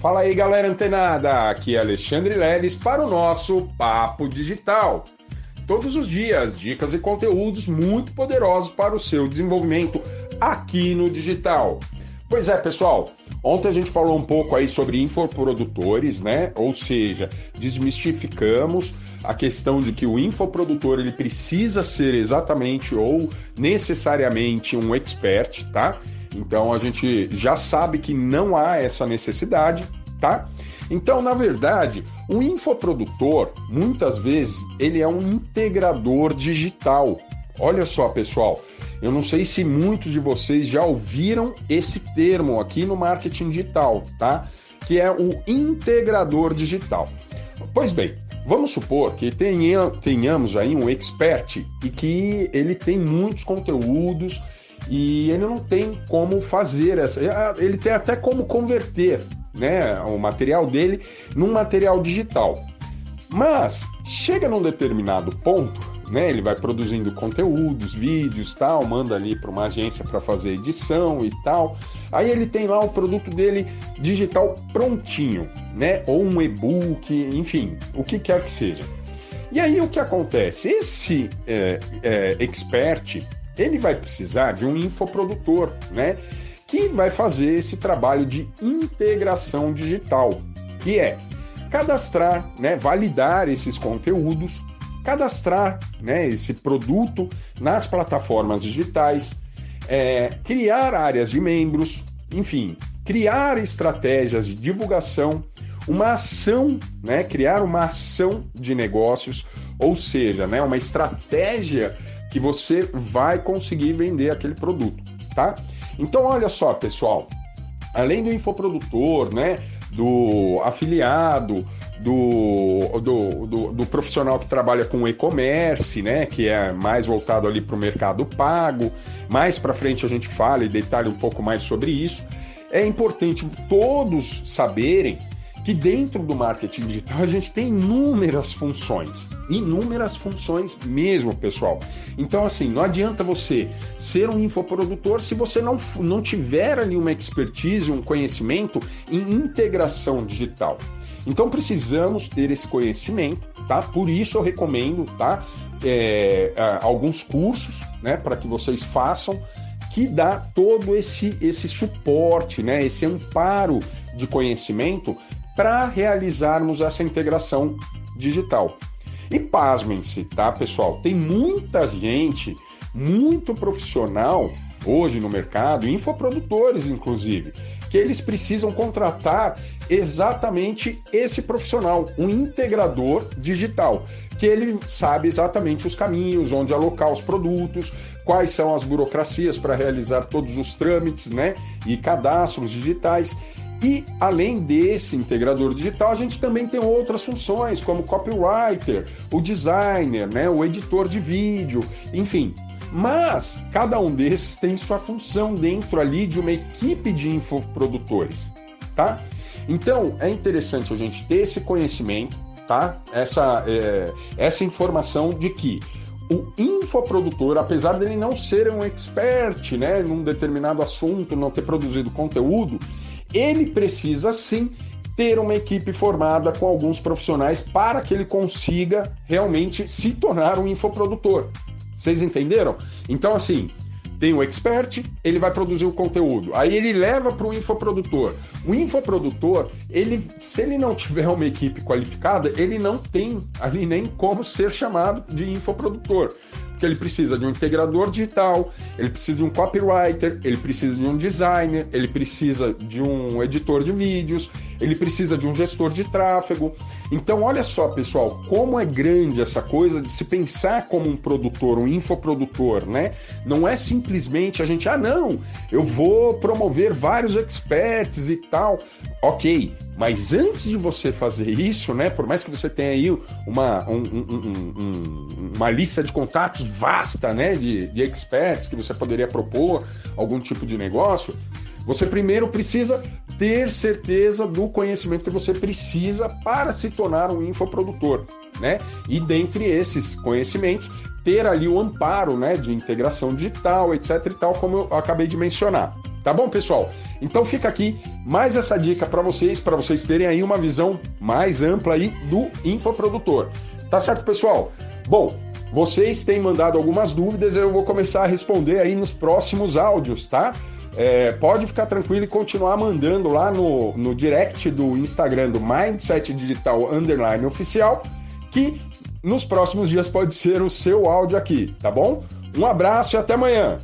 Fala aí, galera antenada! Aqui é Alexandre Leles para o nosso Papo Digital. Todos os dias, dicas e conteúdos muito poderosos para o seu desenvolvimento aqui no digital. Pois é, pessoal, ontem a gente falou um pouco aí sobre infoprodutores, né? Ou seja, desmistificamos a questão de que o infoprodutor ele precisa ser exatamente ou necessariamente um expert, tá? Então a gente já sabe que não há essa necessidade, tá? Então, na verdade, o infoprodutor, muitas vezes, ele é um integrador digital. Olha só, pessoal, eu não sei se muitos de vocês já ouviram esse termo aqui no marketing digital, tá? Que é o integrador digital. Pois bem, vamos supor que tenhamos aí um expert e que ele tem muitos conteúdos e ele não tem como fazer essa. Ele tem até como converter né, o material dele num material digital. Mas chega num determinado ponto, né, ele vai produzindo conteúdos, vídeos, tal, manda ali para uma agência para fazer edição e tal. Aí ele tem lá o produto dele digital prontinho, né, ou um e-book, enfim, o que quer que seja. E aí o que acontece? Esse é, é, expert ele vai precisar de um infoprodutor, né? Que vai fazer esse trabalho de integração digital, que é cadastrar, né, validar esses conteúdos, cadastrar né, esse produto nas plataformas digitais, é, criar áreas de membros, enfim, criar estratégias de divulgação, uma ação, né, criar uma ação de negócios, ou seja, né, uma estratégia que você vai conseguir vender aquele produto, tá? Então, olha só, pessoal, além do infoprodutor, né, do afiliado, do, do, do, do profissional que trabalha com e-commerce, né, que é mais voltado ali para o mercado pago, mais para frente a gente fala e detalha um pouco mais sobre isso. É importante todos saberem que dentro do marketing digital a gente tem inúmeras funções, inúmeras funções mesmo, pessoal. Então, assim, não adianta você ser um infoprodutor se você não, não tiver ali uma expertise, um conhecimento em integração digital. Então, precisamos ter esse conhecimento, tá? Por isso eu recomendo, tá? É, alguns cursos, né, para que vocês façam que dá todo esse, esse suporte, né, esse amparo de conhecimento para realizarmos essa integração digital. E pasmem-se, tá, pessoal? Tem muita gente, muito profissional hoje no mercado, infoprodutores inclusive, que eles precisam contratar exatamente esse profissional, um integrador digital, que ele sabe exatamente os caminhos, onde alocar os produtos, quais são as burocracias para realizar todos os trâmites, né, e cadastros digitais. E além desse integrador digital, a gente também tem outras funções, como copywriter, o designer, né, o editor de vídeo, enfim. Mas cada um desses tem sua função dentro ali de uma equipe de infoprodutores, tá? Então é interessante a gente ter esse conhecimento, tá? Essa, é, essa informação de que o infoprodutor, apesar dele não ser um expert, né, num determinado assunto, não ter produzido conteúdo, ele precisa sim ter uma equipe formada com alguns profissionais para que ele consiga realmente se tornar um infoprodutor. Vocês entenderam? Então, assim, tem o expert, ele vai produzir o conteúdo. Aí ele leva para o infoprodutor. O infoprodutor, ele, se ele não tiver uma equipe qualificada, ele não tem ali nem como ser chamado de infoprodutor que ele precisa de um integrador digital, ele precisa de um copywriter, ele precisa de um designer, ele precisa de um editor de vídeos, ele precisa de um gestor de tráfego. Então, olha só, pessoal, como é grande essa coisa de se pensar como um produtor, um infoprodutor, né? Não é simplesmente a gente, ah, não, eu vou promover vários experts e tal. Ok, mas antes de você fazer isso, né? Por mais que você tenha aí uma, um, um, um, uma lista de contatos vasta, né? De, de experts que você poderia propor algum tipo de negócio, você primeiro precisa ter certeza do conhecimento que você precisa para se tornar um infoprodutor, né? E dentre esses conhecimentos, ter ali o amparo, né, de integração digital, etc e tal, como eu acabei de mencionar. Tá bom, pessoal? Então fica aqui mais essa dica para vocês, para vocês terem aí uma visão mais ampla aí do infoprodutor. Tá certo, pessoal? Bom, vocês têm mandado algumas dúvidas, eu vou começar a responder aí nos próximos áudios, tá? É, pode ficar tranquilo e continuar mandando lá no, no direct do Instagram do Mindset Digital Underline Oficial, que nos próximos dias pode ser o seu áudio aqui, tá bom? Um abraço e até amanhã!